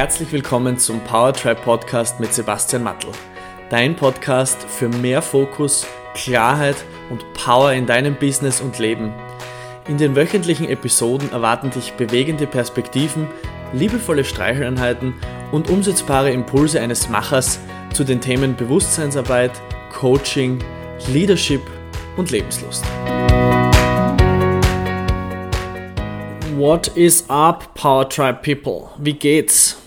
herzlich willkommen zum Powertribe Podcast mit Sebastian Mattel. Dein Podcast für mehr Fokus, Klarheit und Power in deinem Business und Leben. In den wöchentlichen Episoden erwarten dich bewegende Perspektiven, liebevolle Streicheleinheiten und umsetzbare Impulse eines Machers zu den Themen Bewusstseinsarbeit, Coaching, Leadership und Lebenslust. What is up, Power Tribe People? Wie geht's?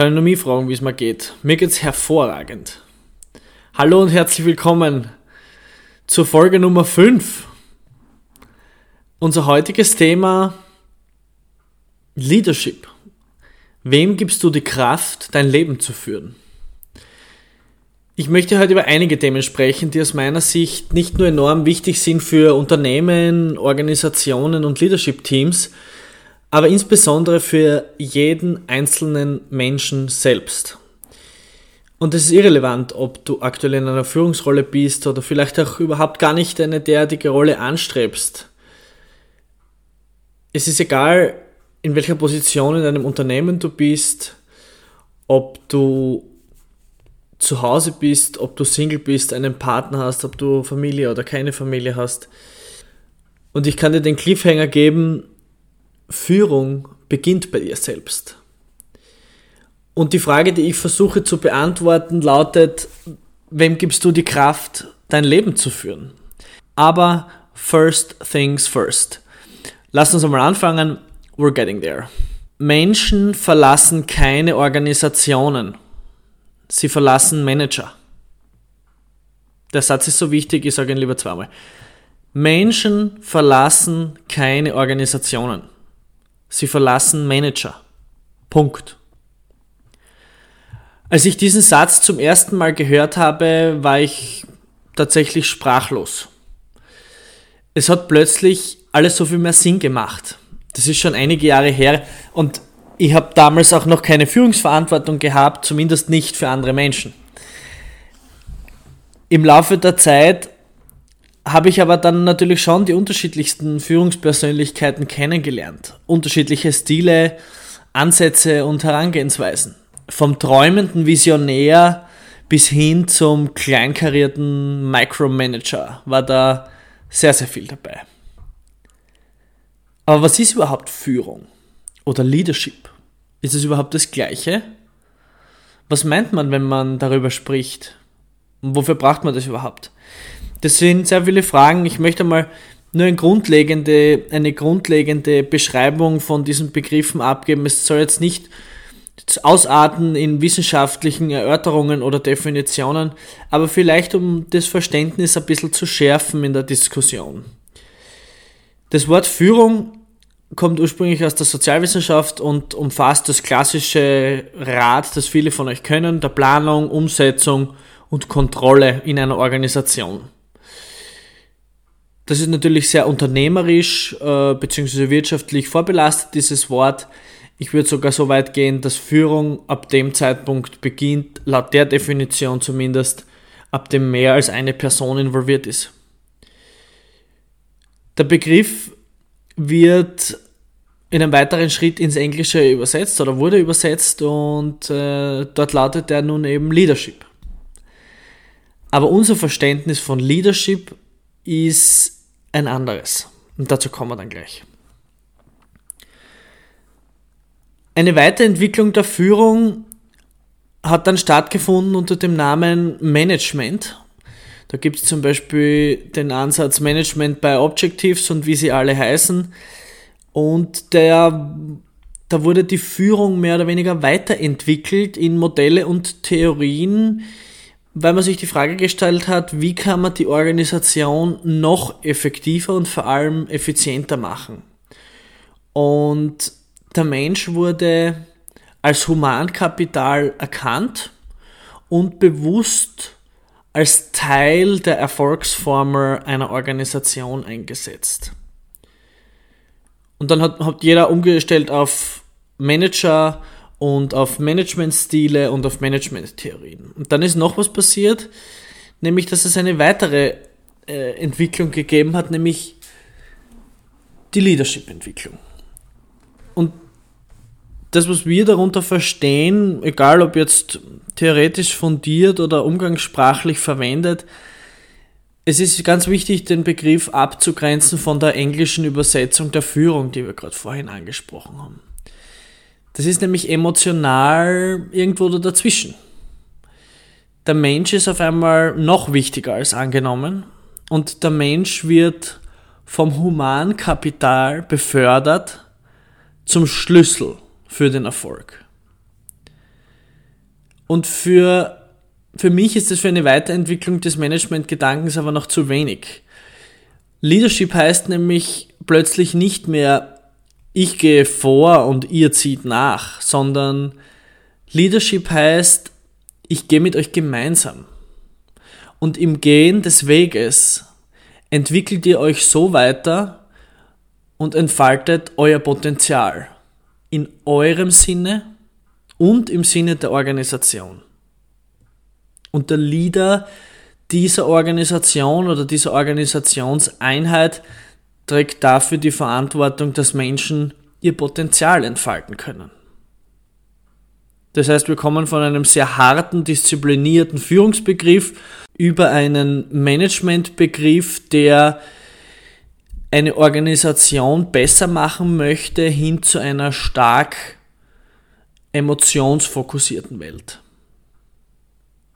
Kann ich nur mich fragen, wie es mir geht. Mir geht's hervorragend. Hallo und herzlich willkommen zur Folge Nummer 5. Unser heutiges Thema Leadership. Wem gibst du die Kraft, dein Leben zu führen? Ich möchte heute über einige Themen sprechen, die aus meiner Sicht nicht nur enorm wichtig sind für Unternehmen, Organisationen und Leadership-Teams, aber insbesondere für jeden einzelnen Menschen selbst. Und es ist irrelevant, ob du aktuell in einer Führungsrolle bist oder vielleicht auch überhaupt gar nicht eine derartige Rolle anstrebst. Es ist egal, in welcher Position in deinem Unternehmen du bist, ob du zu Hause bist, ob du Single bist, einen Partner hast, ob du Familie oder keine Familie hast. Und ich kann dir den Cliffhanger geben, Führung beginnt bei dir selbst. Und die Frage, die ich versuche zu beantworten, lautet, wem gibst du die Kraft, dein Leben zu führen? Aber first things first. Lass uns einmal anfangen. We're getting there. Menschen verlassen keine Organisationen Sie verlassen Manager. Der Satz ist so wichtig, ich sage ihn lieber zweimal. Menschen verlassen keine Organisationen. Sie verlassen Manager. Punkt. Als ich diesen Satz zum ersten Mal gehört habe, war ich tatsächlich sprachlos. Es hat plötzlich alles so viel mehr Sinn gemacht. Das ist schon einige Jahre her und ich habe damals auch noch keine Führungsverantwortung gehabt, zumindest nicht für andere Menschen. Im Laufe der Zeit habe ich aber dann natürlich schon die unterschiedlichsten Führungspersönlichkeiten kennengelernt. Unterschiedliche Stile, Ansätze und Herangehensweisen. Vom träumenden Visionär bis hin zum kleinkarierten Micromanager war da sehr, sehr viel dabei. Aber was ist überhaupt Führung oder Leadership? Ist es überhaupt das Gleiche? Was meint man, wenn man darüber spricht? Und wofür braucht man das überhaupt? Das sind sehr viele Fragen. Ich möchte mal nur eine grundlegende, eine grundlegende Beschreibung von diesen Begriffen abgeben. Es soll jetzt nicht ausarten in wissenschaftlichen Erörterungen oder Definitionen, aber vielleicht um das Verständnis ein bisschen zu schärfen in der Diskussion. Das Wort Führung kommt ursprünglich aus der Sozialwissenschaft und umfasst das klassische Rad, das viele von euch können, der Planung, Umsetzung und Kontrolle in einer Organisation. Das ist natürlich sehr unternehmerisch äh, bzw. wirtschaftlich vorbelastet, dieses Wort. Ich würde sogar so weit gehen, dass Führung ab dem Zeitpunkt beginnt, laut der Definition zumindest, ab dem mehr als eine Person involviert ist. Der Begriff wird in einem weiteren Schritt ins Englische übersetzt oder wurde übersetzt und äh, dort lautet er nun eben Leadership. Aber unser Verständnis von Leadership ist ein anderes. Und dazu kommen wir dann gleich. Eine Weiterentwicklung der Führung hat dann stattgefunden unter dem Namen Management da gibt es zum Beispiel den Ansatz Management by Objectives und wie sie alle heißen. Und der, da wurde die Führung mehr oder weniger weiterentwickelt in Modelle und Theorien, weil man sich die Frage gestellt hat, wie kann man die Organisation noch effektiver und vor allem effizienter machen. Und der Mensch wurde als Humankapital erkannt und bewusst als Teil der Erfolgsformel einer Organisation eingesetzt. Und dann hat, hat jeder umgestellt auf Manager und auf Managementstile und auf Managementtheorien. Und dann ist noch was passiert, nämlich dass es eine weitere äh, Entwicklung gegeben hat, nämlich die Leadership-Entwicklung. Und das, was wir darunter verstehen, egal ob jetzt theoretisch fundiert oder umgangssprachlich verwendet, es ist ganz wichtig, den Begriff abzugrenzen von der englischen Übersetzung der Führung, die wir gerade vorhin angesprochen haben. Das ist nämlich emotional irgendwo dazwischen. Der Mensch ist auf einmal noch wichtiger als angenommen und der Mensch wird vom Humankapital befördert zum Schlüssel für den Erfolg. Und für, für mich ist das für eine Weiterentwicklung des Managementgedankens aber noch zu wenig. Leadership heißt nämlich plötzlich nicht mehr, ich gehe vor und ihr zieht nach, sondern Leadership heißt, ich gehe mit euch gemeinsam. Und im Gehen des Weges entwickelt ihr euch so weiter und entfaltet euer Potenzial in eurem Sinne und im Sinne der Organisation. Und der Leader dieser Organisation oder dieser Organisationseinheit trägt dafür die Verantwortung, dass Menschen ihr Potenzial entfalten können. Das heißt, wir kommen von einem sehr harten, disziplinierten Führungsbegriff über einen Managementbegriff, der eine Organisation besser machen möchte, hin zu einer stark emotionsfokussierten Welt.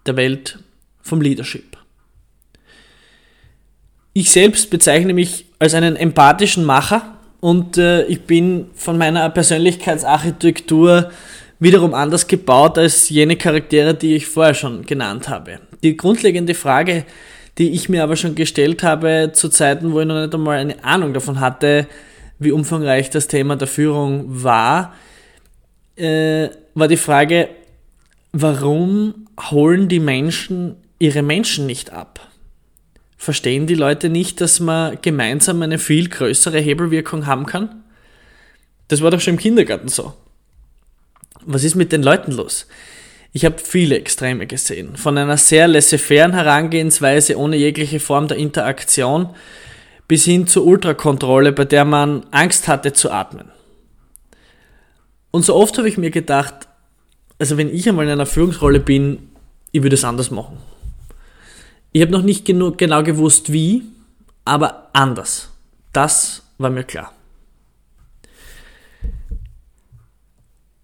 Der Welt vom Leadership. Ich selbst bezeichne mich als einen empathischen Macher und äh, ich bin von meiner Persönlichkeitsarchitektur wiederum anders gebaut als jene Charaktere, die ich vorher schon genannt habe. Die grundlegende Frage, die ich mir aber schon gestellt habe zu Zeiten, wo ich noch nicht einmal eine Ahnung davon hatte, wie umfangreich das Thema der Führung war, äh, war die Frage, warum holen die Menschen ihre Menschen nicht ab? Verstehen die Leute nicht, dass man gemeinsam eine viel größere Hebelwirkung haben kann? Das war doch schon im Kindergarten so. Was ist mit den Leuten los? Ich habe viele Extreme gesehen. Von einer sehr laissez-fairen Herangehensweise ohne jegliche Form der Interaktion bis hin zur Ultrakontrolle, bei der man Angst hatte zu atmen. Und so oft habe ich mir gedacht, also wenn ich einmal in einer Führungsrolle bin, ich würde es anders machen. Ich habe noch nicht genug, genau gewusst wie, aber anders. Das war mir klar.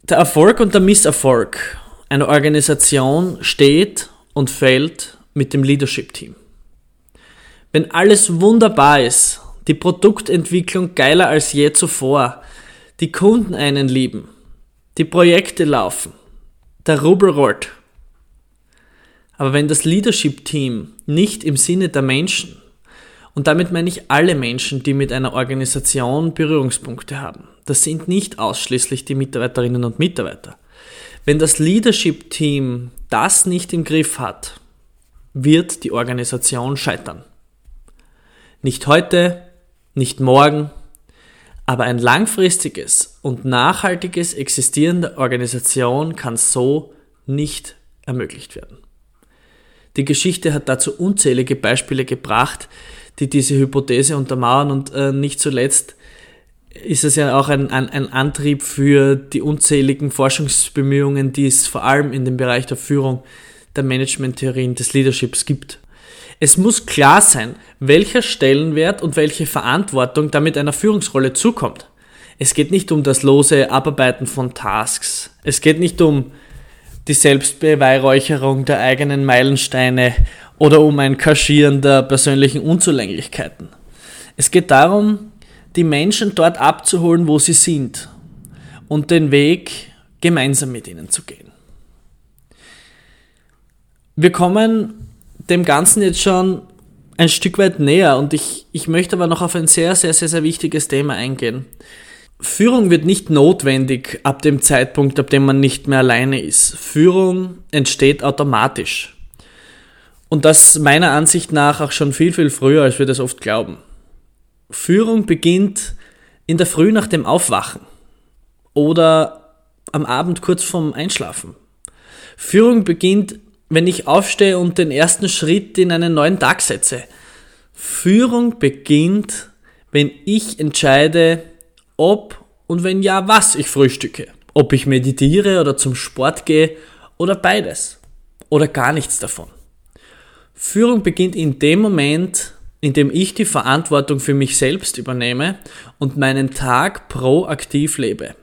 Der Erfolg und der Misserfolg eine Organisation steht und fällt mit dem Leadership-Team. Wenn alles wunderbar ist, die Produktentwicklung geiler als je zuvor, die Kunden einen lieben, die Projekte laufen, der Rubel rollt. Aber wenn das Leadership-Team nicht im Sinne der Menschen, und damit meine ich alle Menschen, die mit einer Organisation Berührungspunkte haben, das sind nicht ausschließlich die Mitarbeiterinnen und Mitarbeiter, wenn das Leadership-Team das nicht im Griff hat, wird die Organisation scheitern. Nicht heute, nicht morgen, aber ein langfristiges und nachhaltiges Existieren der Organisation kann so nicht ermöglicht werden. Die Geschichte hat dazu unzählige Beispiele gebracht, die diese Hypothese untermauern und äh, nicht zuletzt ist es ja auch ein, ein, ein Antrieb für die unzähligen Forschungsbemühungen, die es vor allem in dem Bereich der Führung, der Managementtheorien, des Leaderships gibt. Es muss klar sein, welcher Stellenwert und welche Verantwortung damit einer Führungsrolle zukommt. Es geht nicht um das lose Abarbeiten von Tasks. Es geht nicht um die Selbstbeweihräucherung der eigenen Meilensteine oder um ein Kaschieren der persönlichen Unzulänglichkeiten. Es geht darum, die Menschen dort abzuholen, wo sie sind und den Weg gemeinsam mit ihnen zu gehen. Wir kommen dem Ganzen jetzt schon ein Stück weit näher und ich, ich möchte aber noch auf ein sehr, sehr, sehr, sehr wichtiges Thema eingehen. Führung wird nicht notwendig ab dem Zeitpunkt, ab dem man nicht mehr alleine ist. Führung entsteht automatisch. Und das meiner Ansicht nach auch schon viel, viel früher, als wir das oft glauben. Führung beginnt in der Früh nach dem Aufwachen oder am Abend kurz vorm Einschlafen. Führung beginnt, wenn ich aufstehe und den ersten Schritt in einen neuen Tag setze. Führung beginnt, wenn ich entscheide, ob und wenn ja, was ich frühstücke. Ob ich meditiere oder zum Sport gehe oder beides. Oder gar nichts davon. Führung beginnt in dem Moment, in dem ich die Verantwortung für mich selbst übernehme und meinen Tag proaktiv lebe.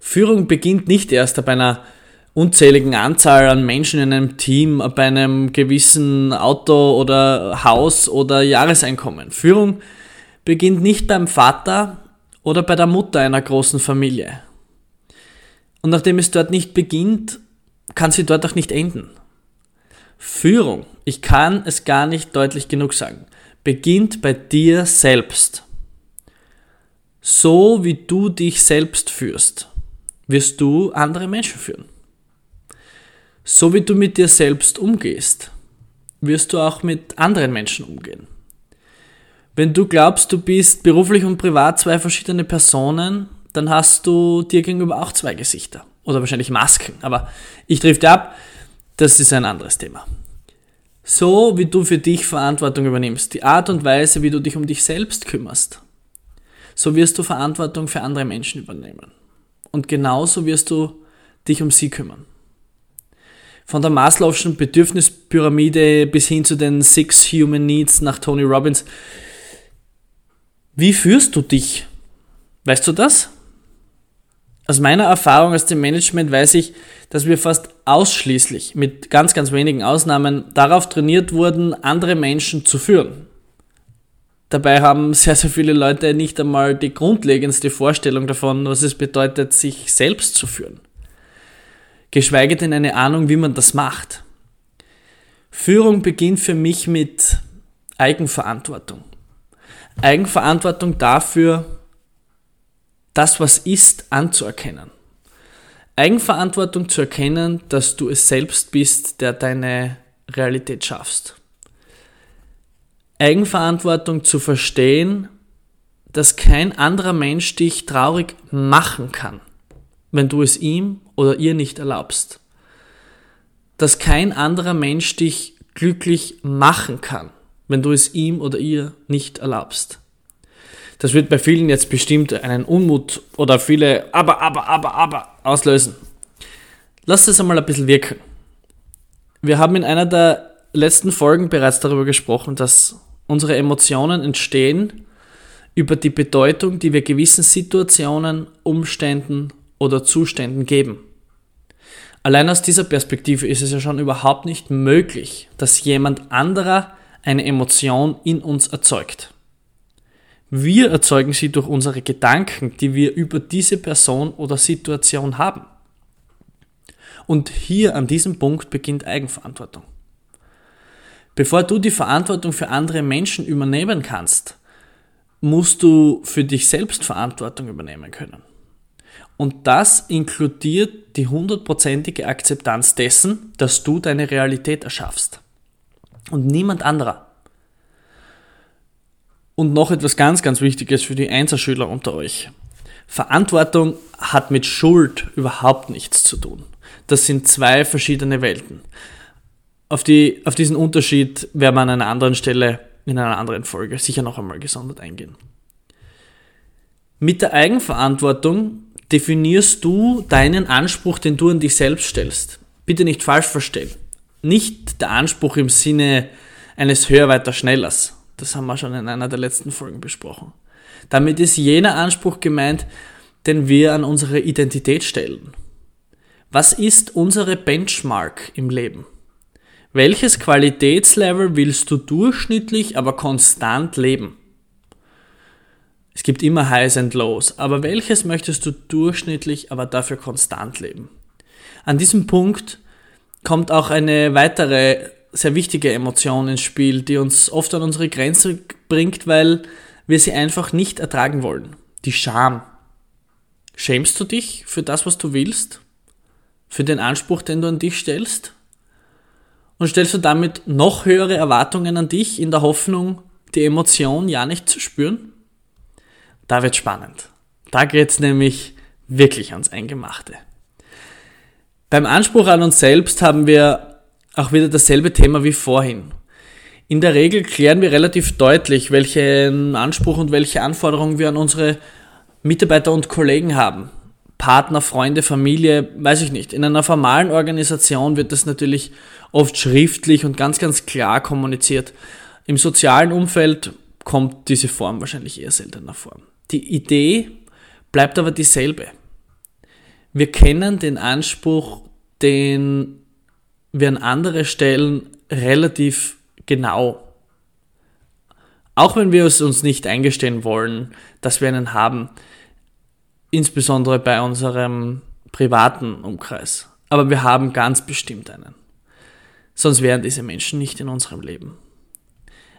Führung beginnt nicht erst bei einer unzähligen Anzahl an Menschen in einem Team, bei einem gewissen Auto oder Haus oder Jahreseinkommen. Führung beginnt nicht beim Vater oder bei der Mutter einer großen Familie. Und nachdem es dort nicht beginnt, kann sie dort auch nicht enden. Führung, ich kann es gar nicht deutlich genug sagen, beginnt bei dir selbst. So wie du dich selbst führst, wirst du andere Menschen führen. So wie du mit dir selbst umgehst, wirst du auch mit anderen Menschen umgehen. Wenn du glaubst, du bist beruflich und privat zwei verschiedene Personen, dann hast du dir gegenüber auch zwei Gesichter. Oder wahrscheinlich Masken. Aber ich trifft ab, das ist ein anderes Thema. So wie du für dich Verantwortung übernimmst, die Art und Weise, wie du dich um dich selbst kümmerst, so wirst du Verantwortung für andere Menschen übernehmen. Und genauso wirst du dich um sie kümmern. Von der Maslow'schen Bedürfnispyramide bis hin zu den Six Human Needs nach Tony Robbins. Wie führst du dich? Weißt du das? Aus meiner Erfahrung aus dem Management weiß ich, dass wir fast ausschließlich, mit ganz, ganz wenigen Ausnahmen, darauf trainiert wurden, andere Menschen zu führen. Dabei haben sehr, sehr viele Leute nicht einmal die grundlegendste Vorstellung davon, was es bedeutet, sich selbst zu führen. Geschweige denn eine Ahnung, wie man das macht. Führung beginnt für mich mit Eigenverantwortung. Eigenverantwortung dafür, das, was ist, anzuerkennen. Eigenverantwortung zu erkennen, dass du es selbst bist, der deine Realität schaffst. Eigenverantwortung zu verstehen, dass kein anderer Mensch dich traurig machen kann, wenn du es ihm oder ihr nicht erlaubst. Dass kein anderer Mensch dich glücklich machen kann, wenn du es ihm oder ihr nicht erlaubst. Das wird bei vielen jetzt bestimmt einen Unmut oder viele aber, aber, aber, aber auslösen. Lass es einmal ein bisschen wirken. Wir haben in einer der letzten Folgen bereits darüber gesprochen, dass Unsere Emotionen entstehen über die Bedeutung, die wir gewissen Situationen, Umständen oder Zuständen geben. Allein aus dieser Perspektive ist es ja schon überhaupt nicht möglich, dass jemand anderer eine Emotion in uns erzeugt. Wir erzeugen sie durch unsere Gedanken, die wir über diese Person oder Situation haben. Und hier an diesem Punkt beginnt Eigenverantwortung. Bevor du die Verantwortung für andere Menschen übernehmen kannst, musst du für dich selbst Verantwortung übernehmen können. Und das inkludiert die hundertprozentige Akzeptanz dessen, dass du deine Realität erschaffst. Und niemand anderer. Und noch etwas ganz, ganz Wichtiges für die Einserschüler unter euch. Verantwortung hat mit Schuld überhaupt nichts zu tun. Das sind zwei verschiedene Welten. Auf, die, auf diesen Unterschied werden wir an einer anderen Stelle in einer anderen Folge sicher noch einmal gesondert eingehen. Mit der Eigenverantwortung definierst du deinen Anspruch, den du an dich selbst stellst. Bitte nicht falsch verstehen. Nicht der Anspruch im Sinne eines höher, weiter, schnellers. Das haben wir schon in einer der letzten Folgen besprochen. Damit ist jener Anspruch gemeint, den wir an unsere Identität stellen. Was ist unsere Benchmark im Leben? Welches Qualitätslevel willst du durchschnittlich, aber konstant leben? Es gibt immer Highs and Lows, aber welches möchtest du durchschnittlich, aber dafür konstant leben? An diesem Punkt kommt auch eine weitere sehr wichtige Emotion ins Spiel, die uns oft an unsere Grenze bringt, weil wir sie einfach nicht ertragen wollen. Die Scham. Schämst du dich für das, was du willst? Für den Anspruch, den du an dich stellst? und stellst du damit noch höhere Erwartungen an dich in der Hoffnung, die Emotion ja nicht zu spüren? Da wird spannend. Da geht's nämlich wirklich ans Eingemachte. Beim Anspruch an uns selbst haben wir auch wieder dasselbe Thema wie vorhin. In der Regel klären wir relativ deutlich, welchen Anspruch und welche Anforderungen wir an unsere Mitarbeiter und Kollegen haben. Partner, Freunde, Familie, weiß ich nicht. In einer formalen Organisation wird das natürlich oft schriftlich und ganz, ganz klar kommuniziert. Im sozialen Umfeld kommt diese Form wahrscheinlich eher seltener vor. Die Idee bleibt aber dieselbe. Wir kennen den Anspruch, den wir an andere stellen, relativ genau. Auch wenn wir es uns nicht eingestehen wollen, dass wir einen haben, insbesondere bei unserem privaten Umkreis. Aber wir haben ganz bestimmt einen. Sonst wären diese Menschen nicht in unserem Leben.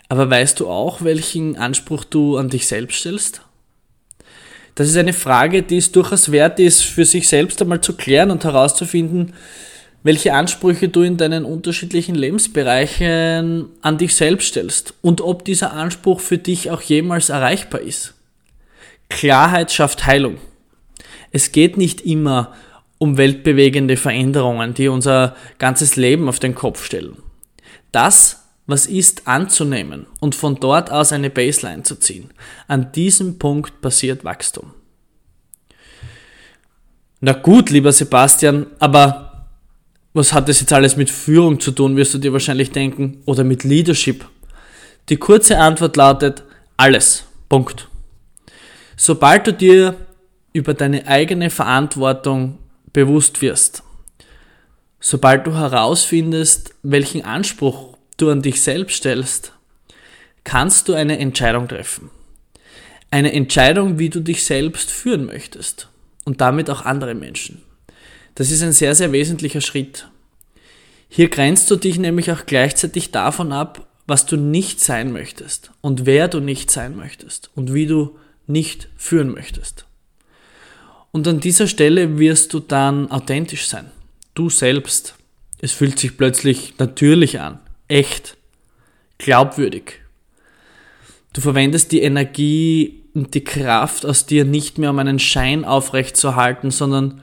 Aber weißt du auch, welchen Anspruch du an dich selbst stellst? Das ist eine Frage, die es durchaus wert ist, für sich selbst einmal zu klären und herauszufinden, welche Ansprüche du in deinen unterschiedlichen Lebensbereichen an dich selbst stellst und ob dieser Anspruch für dich auch jemals erreichbar ist. Klarheit schafft Heilung. Es geht nicht immer um weltbewegende Veränderungen, die unser ganzes Leben auf den Kopf stellen. Das, was ist, anzunehmen und von dort aus eine Baseline zu ziehen. An diesem Punkt passiert Wachstum. Na gut, lieber Sebastian, aber was hat das jetzt alles mit Führung zu tun, wirst du dir wahrscheinlich denken, oder mit Leadership? Die kurze Antwort lautet alles. Punkt. Sobald du dir über deine eigene Verantwortung bewusst wirst, sobald du herausfindest, welchen Anspruch du an dich selbst stellst, kannst du eine Entscheidung treffen. Eine Entscheidung, wie du dich selbst führen möchtest und damit auch andere Menschen. Das ist ein sehr, sehr wesentlicher Schritt. Hier grenzt du dich nämlich auch gleichzeitig davon ab, was du nicht sein möchtest und wer du nicht sein möchtest und wie du nicht führen möchtest. Und an dieser Stelle wirst du dann authentisch sein. Du selbst. Es fühlt sich plötzlich natürlich an, echt, glaubwürdig. Du verwendest die Energie und die Kraft aus dir nicht mehr, um einen Schein aufrechtzuerhalten, sondern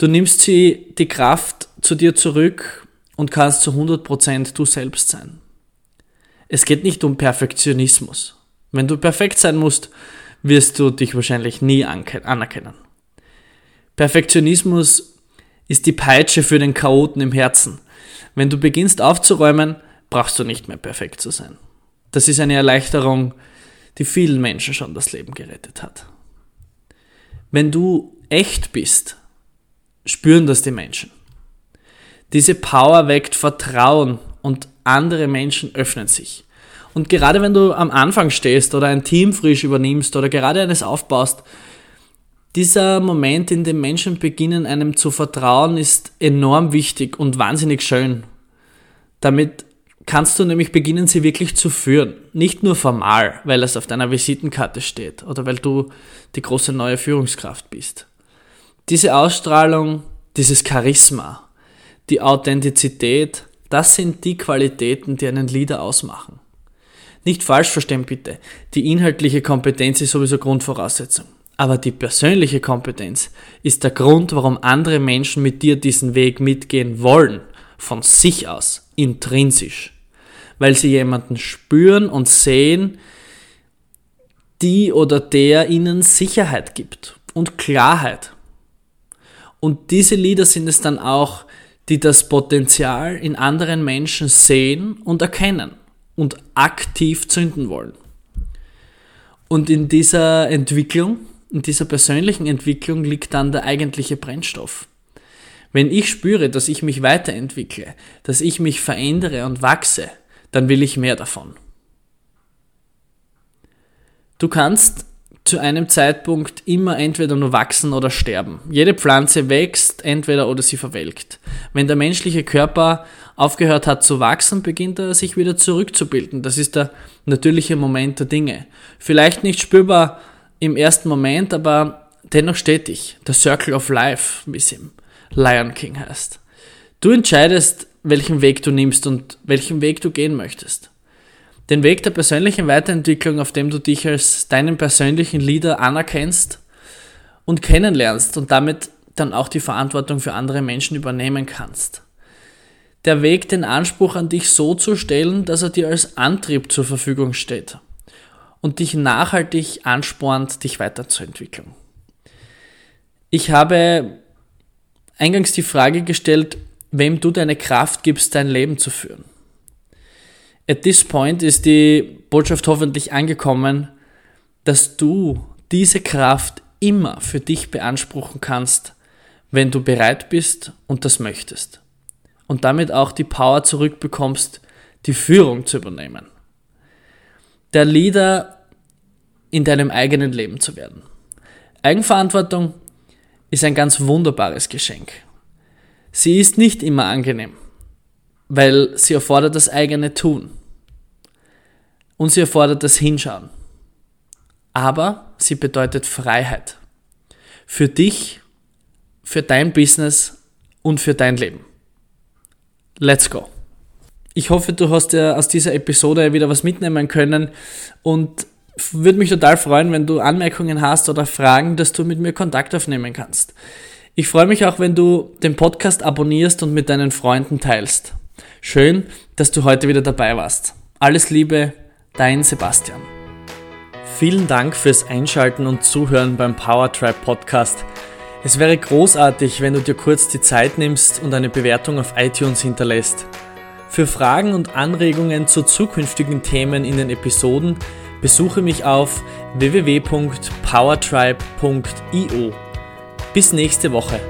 Du nimmst sie, die Kraft zu dir zurück und kannst zu 100% du selbst sein. Es geht nicht um Perfektionismus. Wenn du perfekt sein musst, wirst du dich wahrscheinlich nie anerkennen. Perfektionismus ist die Peitsche für den Chaoten im Herzen. Wenn du beginnst aufzuräumen, brauchst du nicht mehr perfekt zu sein. Das ist eine Erleichterung, die vielen Menschen schon das Leben gerettet hat. Wenn du echt bist, spüren das die Menschen. Diese Power weckt Vertrauen und andere Menschen öffnen sich. Und gerade wenn du am Anfang stehst oder ein Team frisch übernimmst oder gerade eines aufbaust, dieser Moment, in dem Menschen beginnen, einem zu vertrauen, ist enorm wichtig und wahnsinnig schön. Damit kannst du nämlich beginnen, sie wirklich zu führen. Nicht nur formal, weil es auf deiner Visitenkarte steht oder weil du die große neue Führungskraft bist. Diese Ausstrahlung, dieses Charisma, die Authentizität, das sind die Qualitäten, die einen Leader ausmachen. Nicht falsch verstehen bitte, die inhaltliche Kompetenz ist sowieso Grundvoraussetzung. Aber die persönliche Kompetenz ist der Grund, warum andere Menschen mit dir diesen Weg mitgehen wollen, von sich aus, intrinsisch. Weil sie jemanden spüren und sehen, die oder der ihnen Sicherheit gibt und Klarheit und diese Lieder sind es dann auch, die das Potenzial in anderen Menschen sehen und erkennen und aktiv zünden wollen. Und in dieser Entwicklung, in dieser persönlichen Entwicklung liegt dann der eigentliche Brennstoff. Wenn ich spüre, dass ich mich weiterentwickle, dass ich mich verändere und wachse, dann will ich mehr davon. Du kannst zu einem Zeitpunkt immer entweder nur wachsen oder sterben. Jede Pflanze wächst entweder oder sie verwelkt. Wenn der menschliche Körper aufgehört hat zu wachsen, beginnt er sich wieder zurückzubilden. Das ist der natürliche Moment der Dinge. Vielleicht nicht spürbar im ersten Moment, aber dennoch stetig. Der Circle of Life, wie es im Lion King heißt. Du entscheidest, welchen Weg du nimmst und welchen Weg du gehen möchtest. Den Weg der persönlichen Weiterentwicklung, auf dem du dich als deinen persönlichen Leader anerkennst und kennenlernst und damit dann auch die Verantwortung für andere Menschen übernehmen kannst. Der Weg, den Anspruch an dich so zu stellen, dass er dir als Antrieb zur Verfügung steht und dich nachhaltig anspornt, dich weiterzuentwickeln. Ich habe eingangs die Frage gestellt, wem du deine Kraft gibst, dein Leben zu führen. At this point ist die Botschaft hoffentlich angekommen, dass du diese Kraft immer für dich beanspruchen kannst, wenn du bereit bist und das möchtest. Und damit auch die Power zurückbekommst, die Führung zu übernehmen. Der Leader in deinem eigenen Leben zu werden. Eigenverantwortung ist ein ganz wunderbares Geschenk. Sie ist nicht immer angenehm, weil sie erfordert das eigene Tun. Und sie erfordert das Hinschauen. Aber sie bedeutet Freiheit. Für dich, für dein Business und für dein Leben. Let's go. Ich hoffe, du hast ja aus dieser Episode wieder was mitnehmen können und würde mich total freuen, wenn du Anmerkungen hast oder Fragen, dass du mit mir Kontakt aufnehmen kannst. Ich freue mich auch, wenn du den Podcast abonnierst und mit deinen Freunden teilst. Schön, dass du heute wieder dabei warst. Alles Liebe, dein Sebastian. Vielen Dank fürs Einschalten und Zuhören beim Powertribe Podcast. Es wäre großartig, wenn du dir kurz die Zeit nimmst und eine Bewertung auf iTunes hinterlässt. Für Fragen und Anregungen zu zukünftigen Themen in den Episoden besuche mich auf www.powertribe.io. Bis nächste Woche.